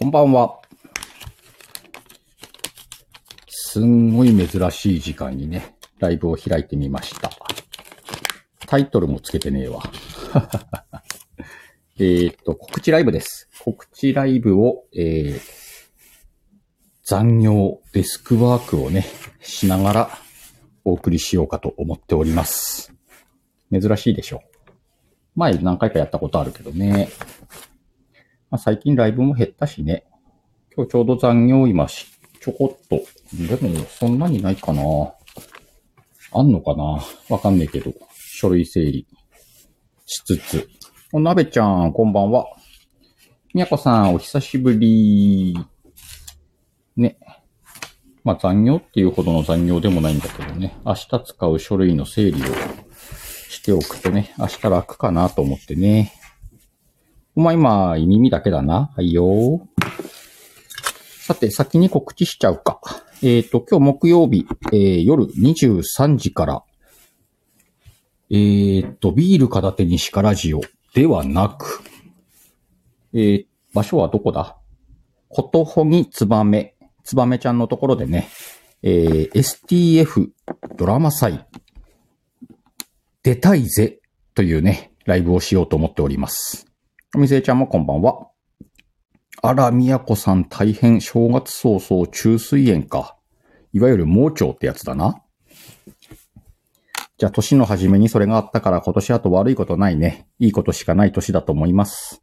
こんばんは。すんごい珍しい時間にね、ライブを開いてみました。タイトルもつけてねえわ。えっと、告知ライブです。告知ライブを、えー、残業、デスクワークをね、しながらお送りしようかと思っております。珍しいでしょう。前何回かやったことあるけどね。まあ、最近ライブも減ったしね。今日ちょうど残業今し、ちょこっと。でも、そんなにないかな。あんのかなわかんないけど。書類整理しつつ。おなべちゃん、こんばんは。みやこさん、お久しぶり。ね。まあ残業っていうほどの残業でもないんだけどね。明日使う書類の整理をしておくとね、明日楽かなと思ってね。お前今、耳だけだな。はいよ。さて、先に告知しちゃうか。えっ、と、今日木曜日、えー夜23時から、えっ、と、ビール片手にシカラジオではなく、えー場所はどこだ？ことほぎつばめ、つばめちゃんのところでね、えー STF ドラマ祭、出たいぜというね、ライブをしようと思っております。みせいちゃんもこんばんは。あら、みやこさん大変正月早々中水炎か。いわゆる盲腸ってやつだな。じゃあ、年の初めにそれがあったから今年あと悪いことないね。いいことしかない年だと思います。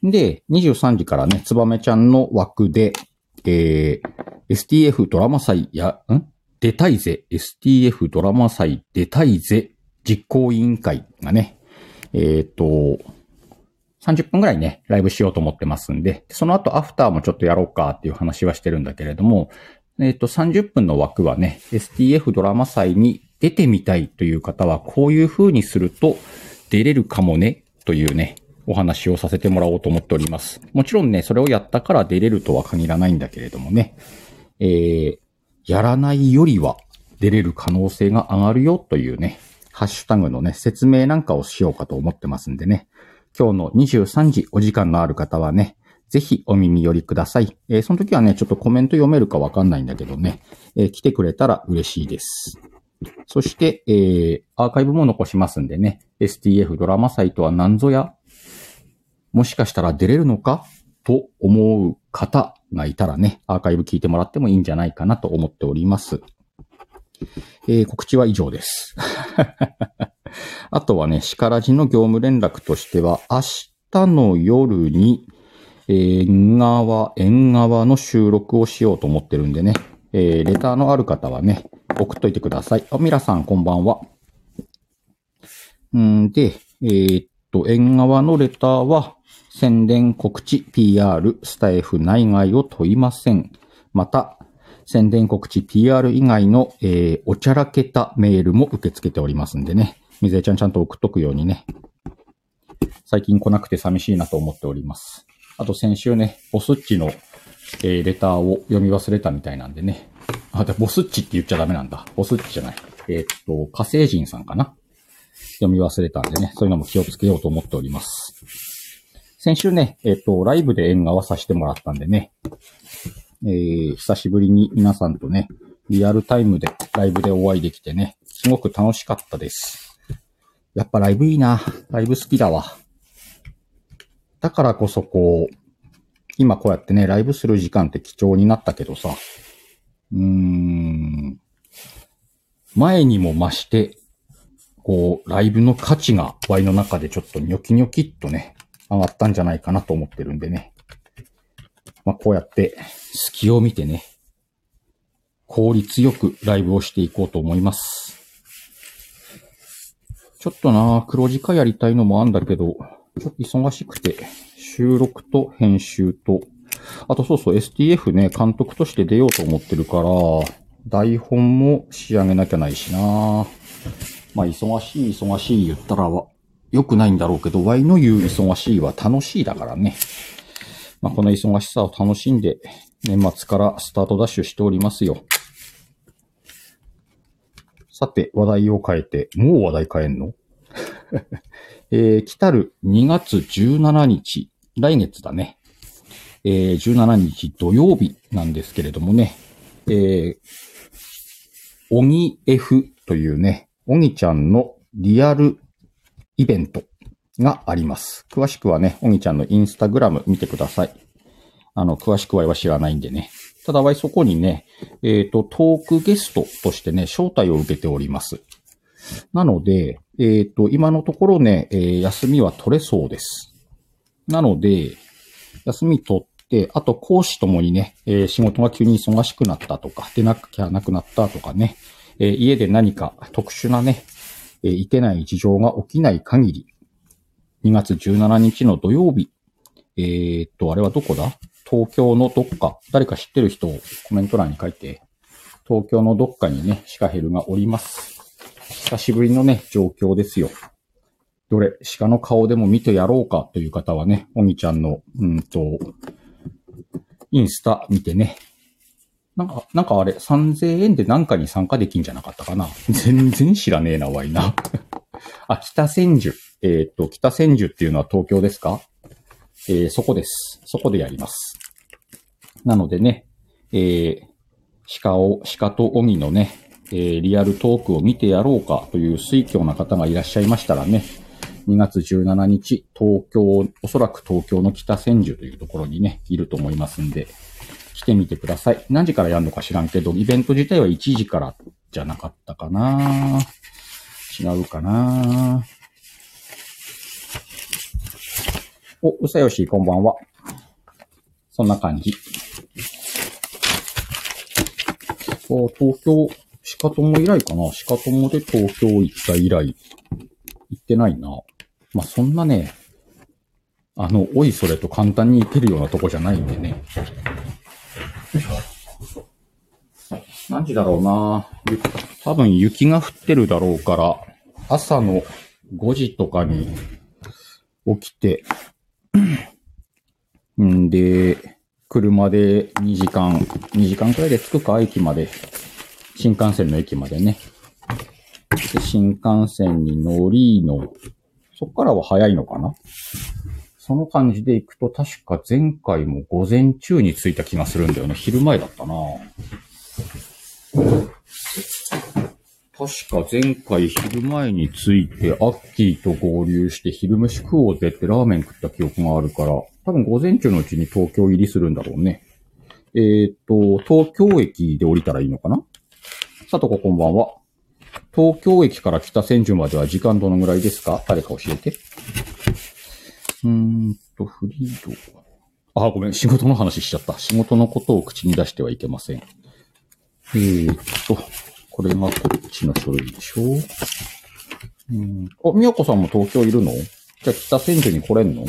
で、23時からね、つばめちゃんの枠で、えー、STF ドラマ祭や、ん？出たいぜ。STF ドラマ祭出たいぜ。実行委員会がね、えっ、と、30分ぐらいね、ライブしようと思ってますんで、その後アフターもちょっとやろうかっていう話はしてるんだけれども、えっ、と、30分の枠はね、STF ドラマ祭に出てみたいという方は、こういう風にすると出れるかもね、というね、お話をさせてもらおうと思っております。もちろんね、それをやったから出れるとは限らないんだけれどもね、えー、やらないよりは出れる可能性が上がるよというね、ハッシュタグのね、説明なんかをしようかと思ってますんでね、今日の23時お時間のある方はね、ぜひお耳寄りください。えーその時はね、ちょっとコメント読めるかわかんないんだけどね、えー来てくれたら嬉しいです。そして、えーアーカイブも残しますんでね、STF ドラマサイトは何ぞや、もしかしたら出れるのかと思う方がいたらね、アーカイブ聞いてもらってもいいんじゃないかなと思っております。えー告知は以上です。あとはね、シカラジの業務連絡としては、明日の夜に、え縁側、縁側の収録をしようと思ってるんでね、えーレターのある方はね、送っといてください。あ、ミラさん、こんばんは。んで、えーっと、縁側のレターは、宣伝告知、PR、スタイフ内外を問いません。また、宣伝告知、PR 以外の、えーおちゃらけたメールも受け付けておりますんでね。みずえちゃんちゃんと送っとくようにね。最近来なくて寂しいなと思っております。あと先週ね、ボスッチの、えーレターを読み忘れたみたいなんでね。あ、で、ボスッチって言っちゃダメなんだ。ボスッチじゃない。えーっと、火星人さんかな読み忘れたんでね、そういうのも気をつけようと思っております。先週ね、えーっと、ライブで縁側させてもらったんでね、えー久しぶりに皆さんとね、リアルタイムでライブでお会いできてね、すごく楽しかったです。やっぱライブいいな。ライブ好きだわ。だからこそこう、今こうやってね、ライブする時間って貴重になったけどさ、うーん、前にも増して、こう、ライブの価値がワイの中でちょっとニョキニョキっとね、上がったんじゃないかなと思ってるんでね。まあ、こうやって、隙を見てね、効率よくライブをしていこうと思います。ちょっとな黒字化やりたいのもあんだけど、ちょっと忙しくて、収録と編集と、あとそうそう STF ね、監督として出ようと思ってるから、台本も仕上げなきゃないしなまあ、忙しい忙しい言ったらわ良くないんだろうけど、Y の言う忙しいは楽しいだからね。まあ、この忙しさを楽しんで、年末からスタートダッシュしておりますよ。さて、話題を変えて、もう話題変えんの？えー、来たる2月17日、来月だね。えー、17日土曜日なんですけれどもね、えー、おぎ F というね、おぎちゃんのリアルイベントがあります。詳しくはね、おぎちゃんのインスタグラム見てください。あの、詳しくは知らないんでね。ただ、そこにね、えっ、ー、と、トークゲストとしてね、招待を受けております。なので、えっ、ー、と、今のところね、えー、休みは取れそうです。なので、休み取って、あと講師ともにね、えー、仕事が急に忙しくなったとか、出なきゃなくなったとかね、え、家で何か特殊なね、え、いけない事情が起きない限り、2月17日の土曜日、え、っと、あれはどこだ？東京のどっか、誰か知ってる人をコメント欄に書いて、東京のどっかにね、シカヘルがおります。久しぶりのね、状況ですよ。どれ、鹿の顔でも見てやろうかという方はね、おみちゃんの、うんと、インスタ見てね。なんか、なんかあれ、3000円でなんかに参加できんじゃなかったかな全然知らねえな、わいな。あ、北千住。えっ、と、北千住っていうのは東京ですか？えー、そこです。そこでやります。なのでね、えー、鹿を、鹿と鬼のね、えー、リアルトークを見てやろうかという推挙な方がいらっしゃいましたらね、2月17日、東京、おそらく東京の北千住というところにね、いると思いますんで、来てみてください。何時からやるのか知らんけど、イベント自体は1時からじゃなかったかな違うかなお、うさよし、こんばんは。そんな感じ。東京、鹿友以来かな？鹿友で東京行った以来、行ってないな。まあ、そんなね、あの、おいそれと簡単に行けるようなとこじゃないんでね。何時だろうな？多分雪が降ってるだろうから、朝の5時とかに起きて、んで、車で2時間、2時間くらいで着くか、駅まで。新幹線の駅までね。で新幹線に乗りの、そっからは早いのかな？その感じで行くと確か前回も午前中に着いた気がするんだよね。昼前だったな確か前回昼前に着いて、アッキーと合流して昼飯食おうぜってラーメン食った記憶があるから、多分午前中のうちに東京入りするんだろうね。えー、っと、東京駅で降りたらいいのかな？さとここんばんは。東京駅から北千住までは時間どのぐらいですか？誰か教えて。うーんと、フリード。あ、ごめん、仕事の話しちゃった。仕事のことを口に出してはいけません。えー、っと、これがこっちの書類でしょ？うん。あ、みやこさんも東京いるの？じゃあ北千住に来れんの？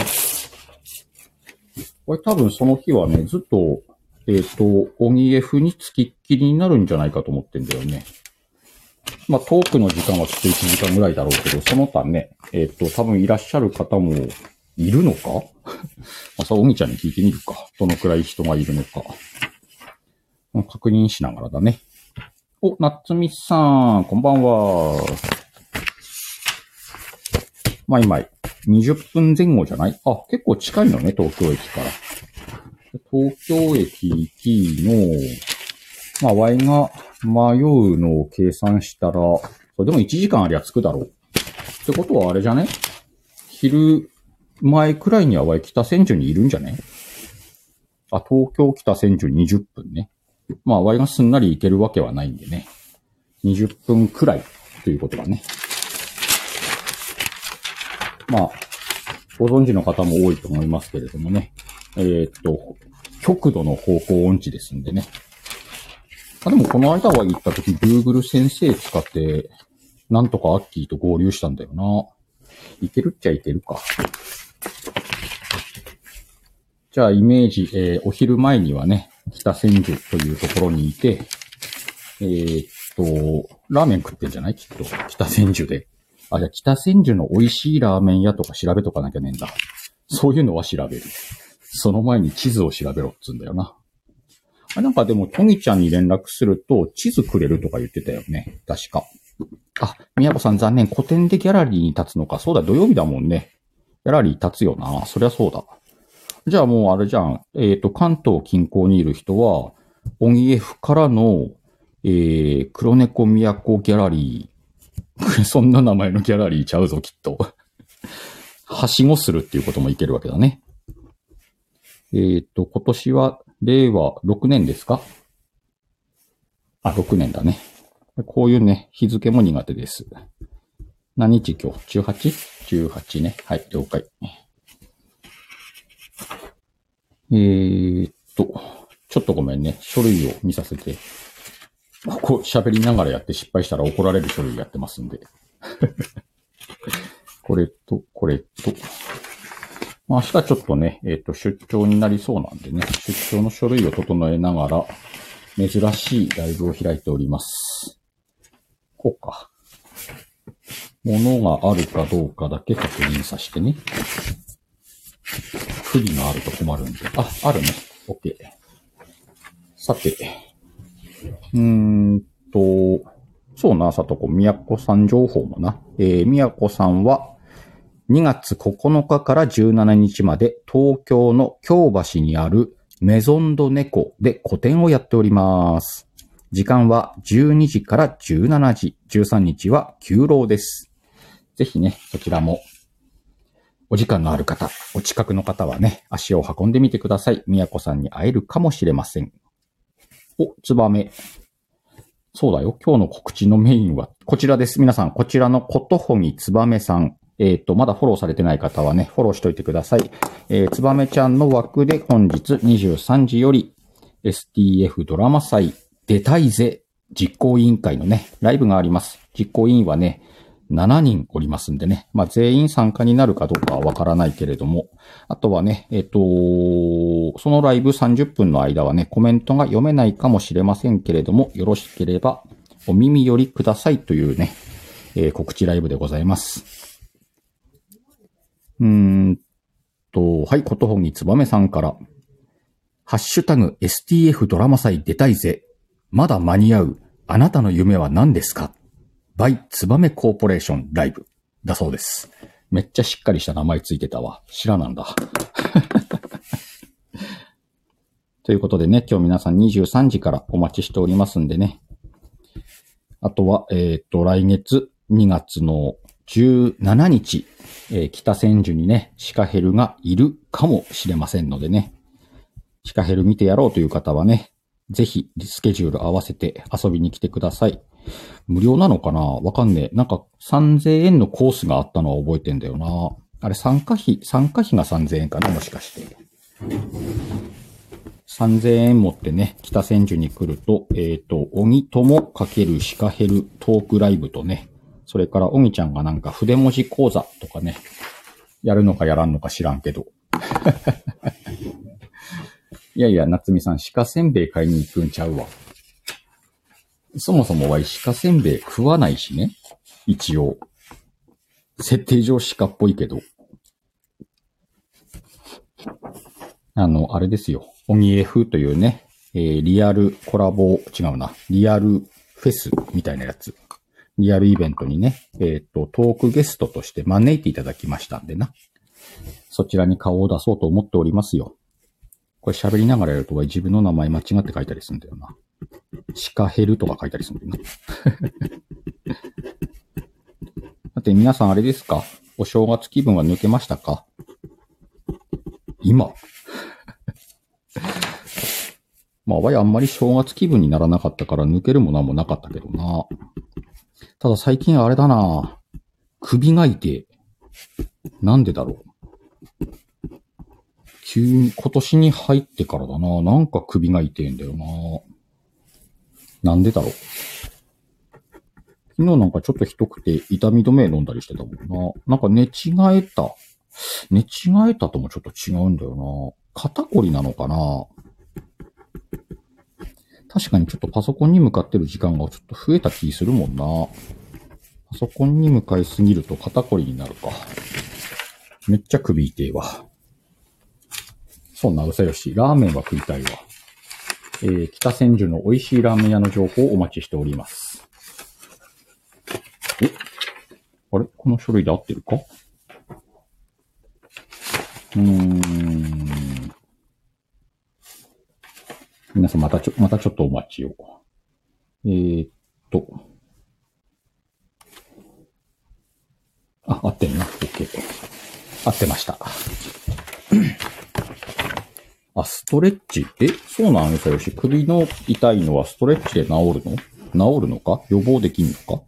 これ多分その日はね、ずっと、えっ、ー、と、オニエフに付きっきりになるんじゃないかと思ってんだよね。まあ、トークの時間はきっと1時間ぐらいだろうけど、その他ね、えっ、ー、と、多分いらっしゃる方もいるのか？まあ、さ、おみちゃんに聞いてみるか。どのくらい人がいるのか。確認しながらだね。お、なつみさん、こんばんは。まいまい。20分前後じゃない？あ、結構近いのね、東京駅から。東京駅行きの、まあ、Y が迷うのを計算したら、それでも1時間ありゃ着くだろう。ってことはあれじゃね？昼前くらいには Y 北千住にいるんじゃね？あ、東京北千住20分ね。まあ、Y がすんなり行けるわけはないんでね。20分くらいということだね。まあ、ご存知の方も多いと思いますけれどもね。えー、っと、極度の方向音痴ですんでね。あ、でもこの間は行った時 Google 先生使って、なんとかアッキーと合流したんだよな。いけるっちゃいけるか。じゃあ、イメージ、えー、お昼前にはね、北千住というところにいて、えー、っと、ラーメン食ってんじゃない？きっと。北千住で。あ、じゃあ北千住の美味しいラーメン屋とか調べとかなきゃねえんだ。そういうのは調べる。その前に地図を調べろっつうんだよな。あなんかでも、トギちゃんに連絡すると、地図くれるとか言ってたよね。確か。あ、宮子さん残念。古典でギャラリーに立つのか。そうだ、土曜日だもんね。ギャラリー立つよな。そりゃそうだ。じゃあもうあれじゃん。えっ、と、関東近郊にいる人は、オギエフからの、えー、黒猫都ギャラリー。そんな名前のギャラリーちゃうぞ、きっと。はしごするっていうこともいけるわけだね。えっ、と、今年は、令和6年ですか？あ、6年だね。こういうね、日付も苦手です。何日今日 ?18?18 ね。はい、了解。えーっと、ちょっとごめんね。書類を見させて。ここ喋りながらやって失敗したら怒られる書類やってますんで。これと、これと。まあ、明日ちょっとね、えっ、と、出張になりそうなんでね、出張の書類を整えながら、珍しいライブを開いております。こうか。ものがあるかどうかだけ確認させてね。不利があると困るんで。あ、あるね。OK。さて。うんと、そうな、さとこ、みやこさん情報もな。えー、みやこさんは、2月9日から17日まで東京の京橋にあるメゾンドネコで個展をやっております。時間は12時から17時、13日は休労です。ぜひね、そちらもお時間のある方、お近くの方はね、足を運んでみてください。みやこさんに会えるかもしれません。お、ツバメ。そうだよ。今日の告知のメインはこちらです。皆さん、こちらのことほぎつばめさん。えっ、と、まだフォローされてない方はね、フォローしといてください。えー、つばめちゃんの枠で本日23時より STF ドラマ祭出たいぜ実行委員会のね、ライブがあります。実行委員はね、7人おりますんでね。まあ、全員参加になるかどうかはわからないけれども。あとはね、えっ、と、そのライブ30分の間はね、コメントが読めないかもしれませんけれども、よろしければお耳寄りくださいというね、えー告知ライブでございます。うーんと、はい、ことほぎつばめさんから。ハッシュタグ STF ドラマ祭出たいぜ。まだ間に合う。あなたの夢は何ですか？バイツバメコーポレーションライブ。だそうです。めっちゃしっかりした名前ついてたわ。知らなんだ。ということでね、今日皆さん23時からお待ちしておりますんでね。あとは、えっ、と、来月2月の17日、えー北千住にね、シカヘルがいるかもしれませんのでね。シカヘル見てやろうという方はね、ぜひスケジュール合わせて遊びに来てください。無料なのかな？わかんねえ。なんか3000円のコースがあったのは覚えてんだよな。あれ参加費、参加費が3000円かな？もしかして。3000円持ってね、北千住に来ると、えっ、と、鬼友かけるシカヘルトークライブとね、それから鬼ちゃんがなんか筆文字講座とかね、やるのかやらんのか知らんけど。いやいや、夏美さん、鹿せんべい買いに行くんちゃうわ。そもそもは鹿せんべい食わないしね。一応。設定上鹿っぽいけど。あの、あれですよ。オニエフというね、えーリアルコラボ、違うな。リアルフェスみたいなやつ。リアルイベントにね、えっ、と、トークゲストとして招いていただきましたんでな。そちらに顔を出そうと思っておりますよ。これ喋りながらやると自分の名前間違って書いたりするんだよな。シカヘルとか書いたりするんだ。だって皆さんあれですか？お正月気分は抜けましたか？今？まあ、わいあんまり正月気分にならなかったから抜けるもなんもなかったけどな。ただ最近あれだな首が痛い。なんでだろう？急に、今年に入ってからだな。なんか首が痛いんだよな。なんでだろう？昨日なんかちょっとひどくて痛み止め飲んだりしてたもんな。なんか寝違えた。寝違えたともちょっと違うんだよな。肩こりなのかな？確かにちょっとパソコンに向かってる時間がちょっと増えた気するもんな。パソコンに向かいすぎると肩こりになるか。めっちゃ首痛いわ。そんなうさよし、ラーメンは食いたいわ。えー、北千住の美味しいラーメン屋の情報をお待ちしております。え？あれ？この書類で合ってるか？うーん。皆さんまたちょ、またちょっとお待ちを。えー、っと。あ、合ってんな。OK。合ってました。あ、ストレッチ？え？そうなん？ですよし。首の痛いのはストレッチで治るの？治るのか？予防できんのか？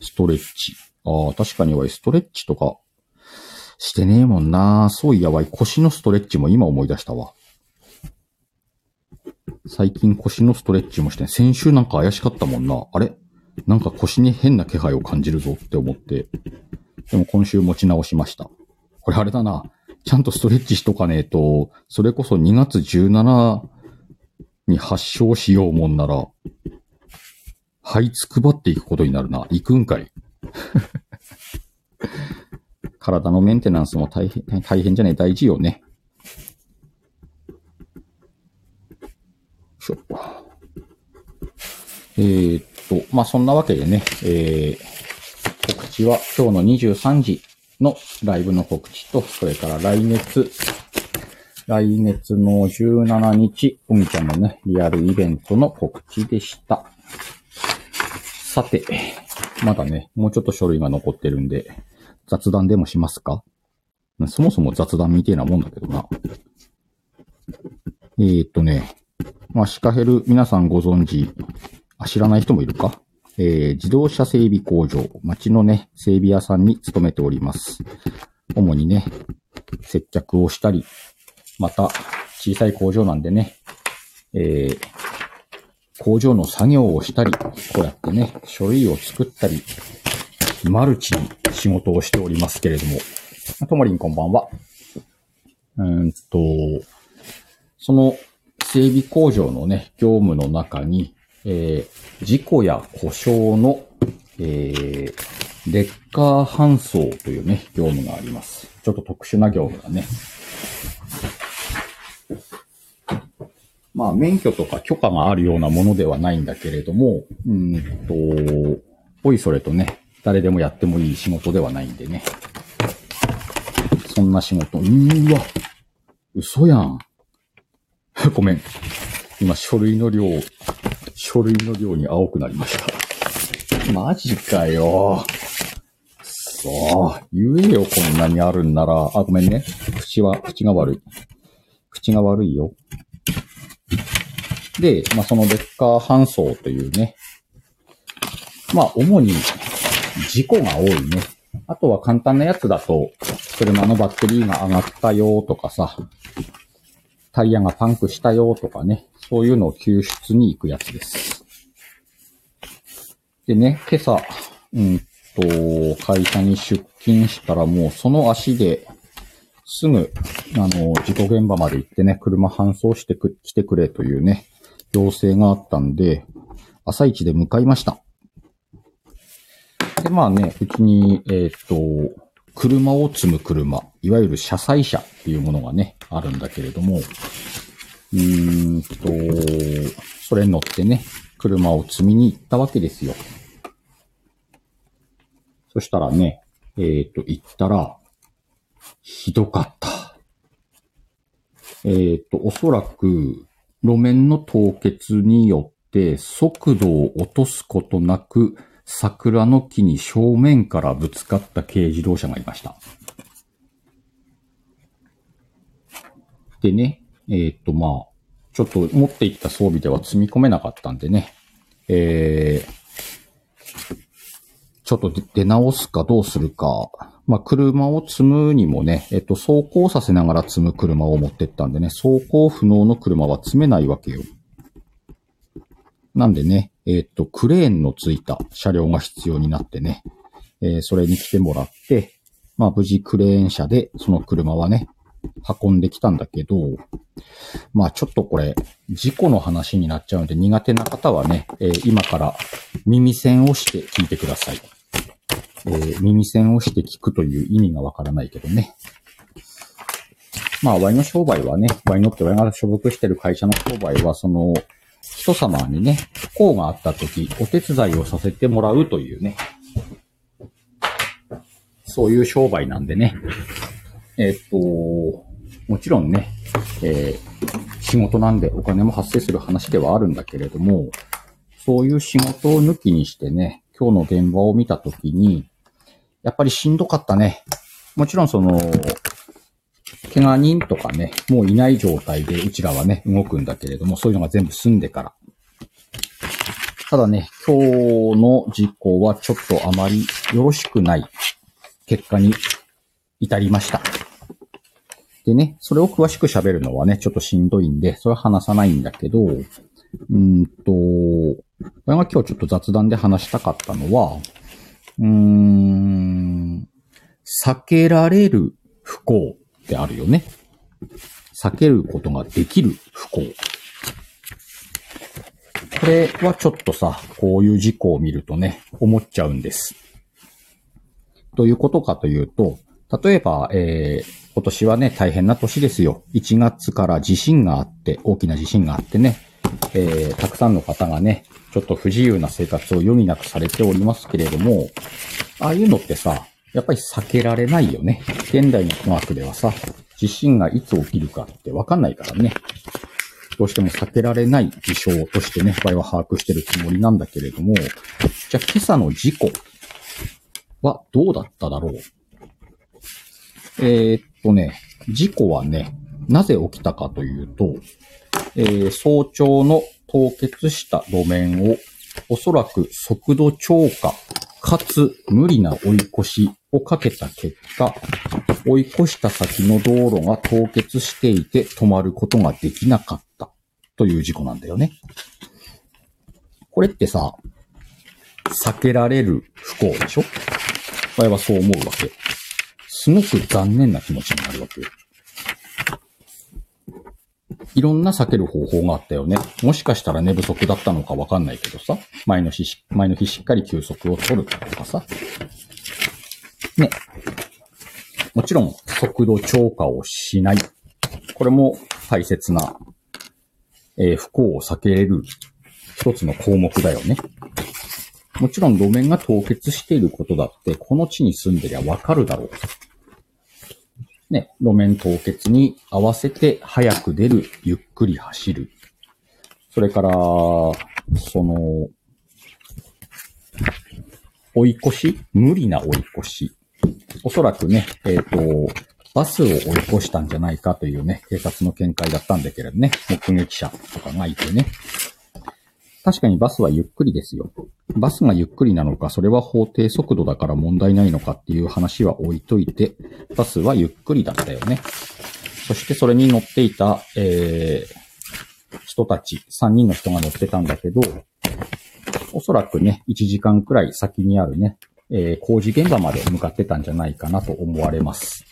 ストレッチ。ああ、確かにわい、ストレッチとかしてねえもんな。そういやわい、腰のストレッチも今思い出したわ。最近腰のストレッチもして、先週なんか怪しかったもんな。あれ？なんか腰に変な気配を感じるぞって思って。でも今週持ち直しました。これあれだな。ちゃんとストレッチしとかねえと、それこそ2月17に発症しようもんなら、這いつくばっていくことになるな。行くんかい。体のメンテナンスも大変、大変じゃねえ、大事よね。しょ。えー、っと、まあ、そんなわけでね、えー、告知は今日の23時のライブの告知と、それから来月、来月の17日、おみちゃんのね、リアルイベントの告知でした。さて、まだね、もうちょっと書類が残ってるんで、雑談でもしますか？そもそも雑談みてえなもんだけどな。えー、っとね、まあ、シカヘル、皆さんご存知、あ、知らない人もいるか？えー、自動車整備工場、町のね、整備屋さんに勤めております。主にね、接客をしたり、また、小さい工場なんでね、えー、工場の作業をしたり、こうやってね、書類を作ったり、マルチに仕事をしておりますけれども。ともりんこんばんは。うーんと、その整備工場のね、業務の中に、えー、事故や故障の、えー、レッカー搬送というね、業務があります。ちょっと特殊な業務だね。まあ、免許とか許可があるようなものではないんだけれども、うんと、おいそれとね、誰でもやってもいい仕事ではないんでね。そんな仕事、うーわ、嘘やん。ごめん。今、書類の量、書類の量に青くなりました。マジかよ。そう。言えよ、こんなにあるんなら。あ、ごめんね。口は、口が悪い。口が悪いよ。で、まあ、そのレッカー搬送というね。まあ、主に事故が多いね。あとは簡単なやつだと、車のバッテリーが上がったよとかさ、タイヤがパンクしたよとかね、そういうのを救出に行くやつです。でね、今朝、うんと、会社に出勤したらもうその足で、すぐ、あの、事故現場まで行ってね、車搬送してく、来てくれというね、要請があったんで、朝一で向かいました。で、まあね、うちに、えっ、と、車を積む車、いわゆる車載車っていうものがね、あるんだけれども、うーんと、それに乗ってね、車を積みに行ったわけですよ。そしたらね、えっ、と、行ったら、ひどかった。えっ、と、おそらく、路面の凍結によって速度を落とすことなく、桜の木に正面からぶつかった軽自動車がいました。でね、えっ、と、まあ、ちょっと持っていった装備では積み込めなかったんでね、えー、ちょっと出直すかどうするか。まあ、車を積むにもね、えっと、走行させながら積む車を持ってったんでね、走行不能の車は積めないわけよ。なんでね、えっと、クレーンのついた車両が必要になってね、えーそれに来てもらって、まあ、無事クレーン車でその車はね、運んできたんだけど、まあちょっとこれ、事故の話になっちゃうので苦手な方はね、えー今から耳栓をして聞いてください。えー耳栓をして聞くという意味がわからないけどね。まあ、ワイの商売はね、ワイのってワイが所属してる会社の商売は、その、人様にね、不幸があった時、お手伝いをさせてもらうというね、そういう商売なんでね。えっと、もちろんね、えー、仕事なんでお金も発生する話ではあるんだけれども、そういう仕事を抜きにしてね、今日の現場を見たときに、やっぱりしんどかったね。もちろんその、怪我人とかね、もういない状態でうちらはね、動くんだけれども、そういうのが全部済んでから。ただね、今日の実行はちょっとあまりよろしくない結果に至りました。でね、それを詳しく喋るのはね、ちょっとしんどいんで、それは話さないんだけど、うんと、俺が今日ちょっと雑談で話したかったのは、うーん、避けられる不幸ってあるよね。避けることができる不幸。これはちょっとさ、こういう事故を見るとね、思っちゃうんです。どういうことかというと、例えば、えー、今年はね、大変な年ですよ。1月から地震があって、大きな地震があってね、えー、たくさんの方がね、ちょっと不自由な生活を余儀なくされておりますけれども、ああいうのってさ、やっぱり避けられないよね。現代の科学ではさ、地震がいつ起きるかってわかんないからね。どうしても避けられない事象としてね、場合は把握してるつもりなんだけれども、じゃあ今朝の事故はどうだっただろう？えー、っとね、事故はね、なぜ起きたかというと、えー、早朝の凍結した路面をおそらく速度超過かつ無理な追い越しをかけた結果、追い越した先の道路が凍結していて止まることができなかったという事故なんだよね。これってさ、避けられる不幸でしょ？場合はそう思うわけ。すごく残念な気持ちになるわけよ。いろんな避ける方法があったよね。もしかしたら寝不足だったのかわかんないけどさ。前の日、前の日しっかり休息を取るとかさ。ね。もちろん、速度超過をしない。これも大切な、えー、不幸を避けれる一つの項目だよね。もちろん路面が凍結していることだって、この地に住んでりゃわかるだろう。ね、路面凍結に合わせて早く出る、ゆっくり走る。それから、その、追い越し？無理な追い越し。おそらくね、えっ、ー、と、バスを追い越したんじゃないかというね、警察の見解だったんだけれどね、目撃者とかがいてね。確かにバスはゆっくりですよ。バスがゆっくりなのか、それは法定速度だから問題ないのかっていう話は置いといて、バスはゆっくりだったよね。そしてそれに乗っていた、えー、人たち、3人の人が乗ってたんだけど、おそらくね、1時間くらい先にあるね、えー、工事現場まで向かってたんじゃないかなと思われます。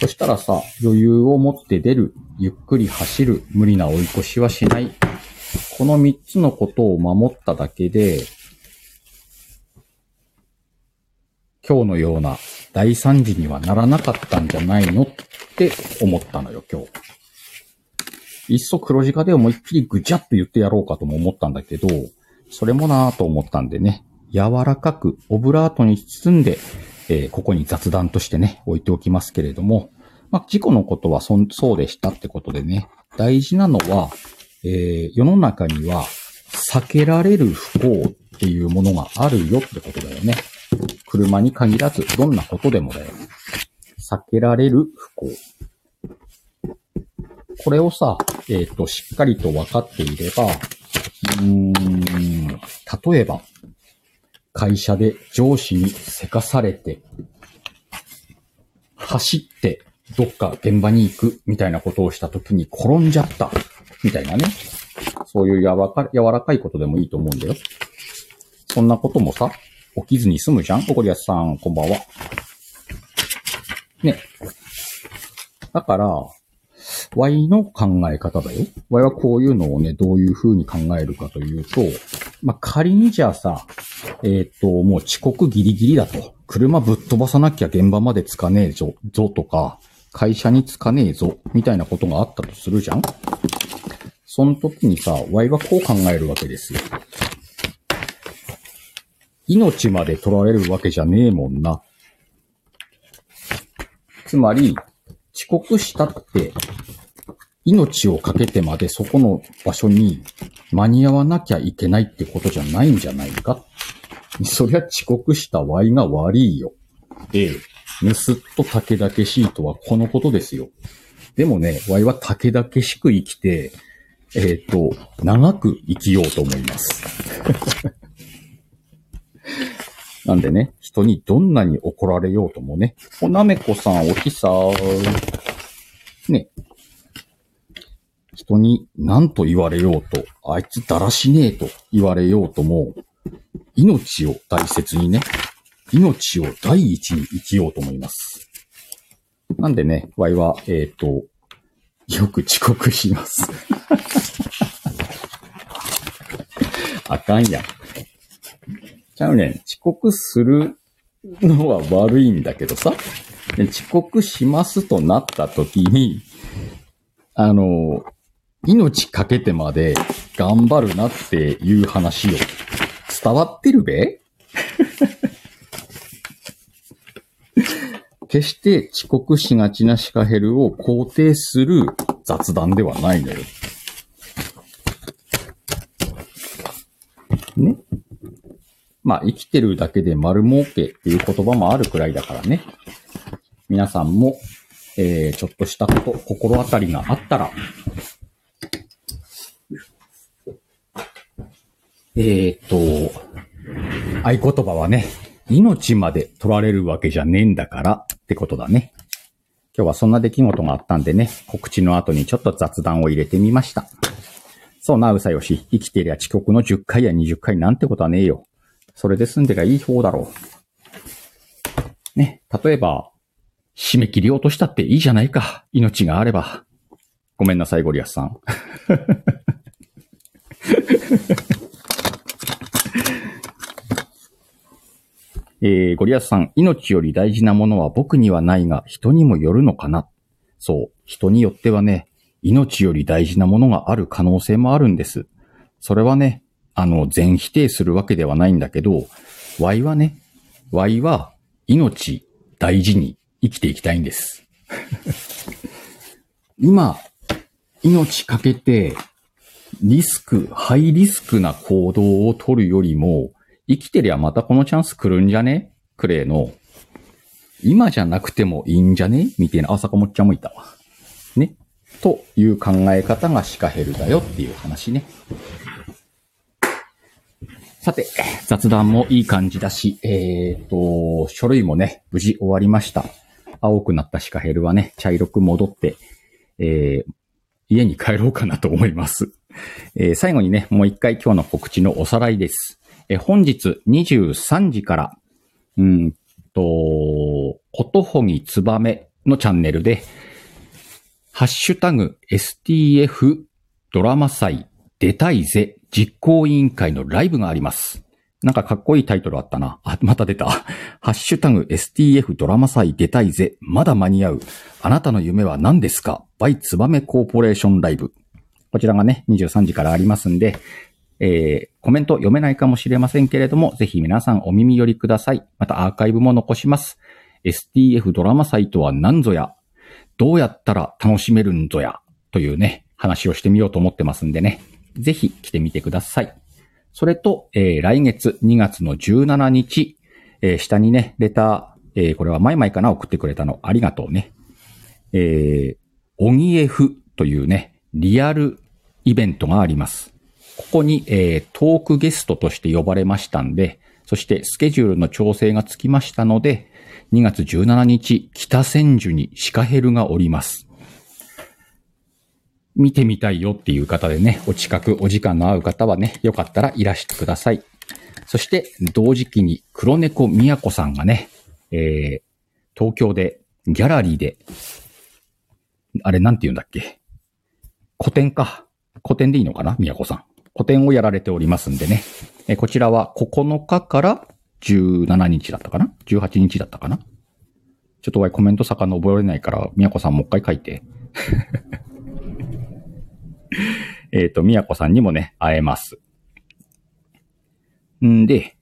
そしたらさ、余裕を持って出る、ゆっくり走る、無理な追い越しはしない、この三つのことを守っただけで、今日のような大惨事にはならなかったんじゃないのって思ったのよ、今日。いっそ黒字化で思いっきりぐちゃっと言ってやろうかとも思ったんだけど、それもなぁと思ったんでね、柔らかくオブラートに包んで、えー、ここに雑談としてね、置いておきますけれども、まあ、事故のことはそそうでしたってことでね、大事なのは、えー、世の中には避けられる不幸っていうものがあるよってことだよね。車に限らず、どんなことでもだよ。避けられる不幸。これをさ、えっ、ー、と、しっかりと分かっていれば、うーん、例えば、会社で上司にせかされて、走ってどっか現場に行くみたいなことをした時に転んじゃった。みたいなね。そういう柔らか柔らかいことでもいいと思うんだよ。そんなこともさ、起きずに済むじゃん？おこりやすさん、こんばんは。ね。だから、Y の考え方だよ。Y はこういうのをね、どういう風に考えるかというと、まあ、仮にじゃあさ、えっ、ー、と、もう遅刻ギリギリだと。車ぶっ飛ばさなきゃ現場まで着かねえぞ、ぞとか、会社に着かねえぞ、みたいなことがあったとするじゃんその時にさ、Y はこう考えるわけですよ。命まで取られるわけじゃねえもんな。つまり、遅刻したって、命をかけてまでそこの場所に間に合わなきゃいけないってことじゃないんじゃないか。そりゃ遅刻したワイが悪いよ。ええ。ぬすっと竹々しいとはこのことですよ。でもね、ワイは竹々しく生きて、えっ、と、長く生きようと思います。なんでね、人にどんなに怒られようともね、おなめこさんおひさーね、人に何と言われようと、あいつだらしねえと言われようとも、命を大切にね、命を第一に生きようと思います。なんでね、ワイは、えっ、と、よく遅刻します。あかんやん。ちゃうねん。遅刻するのは悪いんだけどさ。遅刻しますとなった時に、あの、命かけてまで頑張るなっていう話を伝わってるべ？決して遅刻しがちなシカヘルを肯定する雑談ではないのよ。ね。まあ、生きてるだけで丸儲けっていう言葉もあるくらいだからね。皆さんも、えー、ちょっとしたこと、心当たりがあったら、えーっと、合言葉はね、命まで取られるわけじゃねえんだからってことだね。今日はそんな出来事があったんでね、告知の後にちょっと雑談を入れてみました。そうな、うさよし。生きてりゃ遅刻の10回や20回なんてことはねえよ。それで済んでりゃいい方だろう。ね、例えば、締め切り落としたっていいじゃないか。命があれば。ごめんなさい、ゴリアスさん。えー、ゴリアスさん、命より大事なものは僕にはないが、人にもよるのかな？そう、人によってはね、命より大事なものがある可能性もあるんです。それはね、あの、全否定するわけではないんだけど、Y はね、Y は命大事に生きていきたいんです。今、命かけて、リスク、ハイリスクな行動を取るよりも、生きてりゃまたこのチャンス来るんじゃね？クレイの。今じゃなくてもいいんじゃね？みたいな、あ、坂本ちゃんもいたわ。ね。という考え方がシカヘルだよっていう話ね。さて、雑談もいい感じだし、えっ、と、書類もね、無事終わりました。青くなったシカヘルはね、茶色く戻って、えー、家に帰ろうかなと思います。えー最後にね、もう一回今日の告知のおさらいです。え本日23時から、うんと、ことほぎつばめのチャンネルで、ハッシュタグ STF ドラマ祭出たいぜ実行委員会のライブがあります。なんかかっこいいタイトルあったな。あ、また出た。ハッシュタグ STF ドラマ祭出たいぜ。まだ間に合う。あなたの夢は何ですか？バイツバメコーポレーションライブ。こちらがね、23時からありますんで、えー、コメント読めないかもしれませんけれども、ぜひ皆さんお耳寄りください。またアーカイブも残します。STF ドラマ祭とは何ぞや、どうやったら楽しめるんぞや、というね、話をしてみようと思ってますんでね。ぜひ来てみてください。それと、えー来月2月の17日、えー下にね、レター、えーこれはマイマイかな送ってくれたの、ありがとうね。えー、オギエフというね、リアルイベントがあります。ここに、えートークゲストとして呼ばれましたんで、そしてスケジュールの調整がつきましたので、2月17日、北千住にシカヘルがおります。見てみたいよっていう方でね、お近くお時間の合う方はね、よかったらいらしてください。そして、同時期に黒猫みやこさんがね、えー、東京でギャラリーで、あれなんて言うんだっけ？古典か。古典でいいのかな？みやこさん。古典をやられておりますんでね。えこちらは9日から17日だったかな ?18 日だったかな？ちょっとわコメント遡れないから、みやこさんもう一回書いて。えっと、みやこさんにもね、会えます。んで、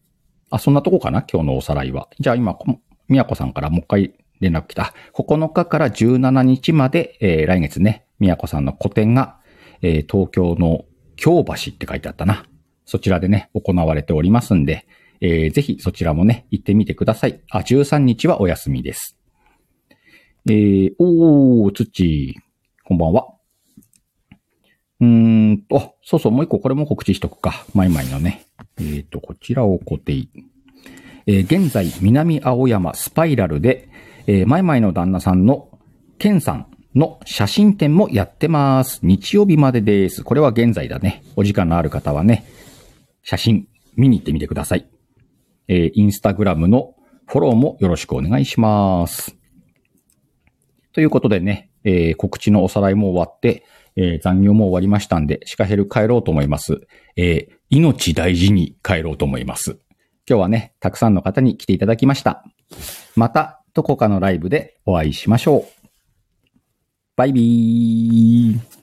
あ、そんなとこかな？今日のおさらいは。じゃあ今、こみやこさんからもう一回連絡来た。9日から17日まで、えー、来月ね、宮子さんの個展が、えー、東京の京橋って書いてあったな。そちらでね、行われておりますんで、えー、ぜひそちらもね、行ってみてください。あ、13日はお休みです。えー、おー、つっちこんばんは。うーんと、そうそう、もう一個これも告知しとくか。マイマイのね。えっ、ー、と、こちらを固定。えー、現在、南青山スパイラルで、えー、マイマイの旦那さんのケンさんの写真展もやってます。日曜日までです。これは現在だね。お時間のある方はね、写真見に行ってみてください。えー、インスタグラムのフォローもよろしくお願いします。ということでね、えー、告知のおさらいも終わって、えー、残業も終わりましたんで、シカヘル帰ろうと思います。えー、命大事に帰ろうと思います。今日はね、たくさんの方に来ていただきました。また、どこかのライブでお会いしましょう。バイビー。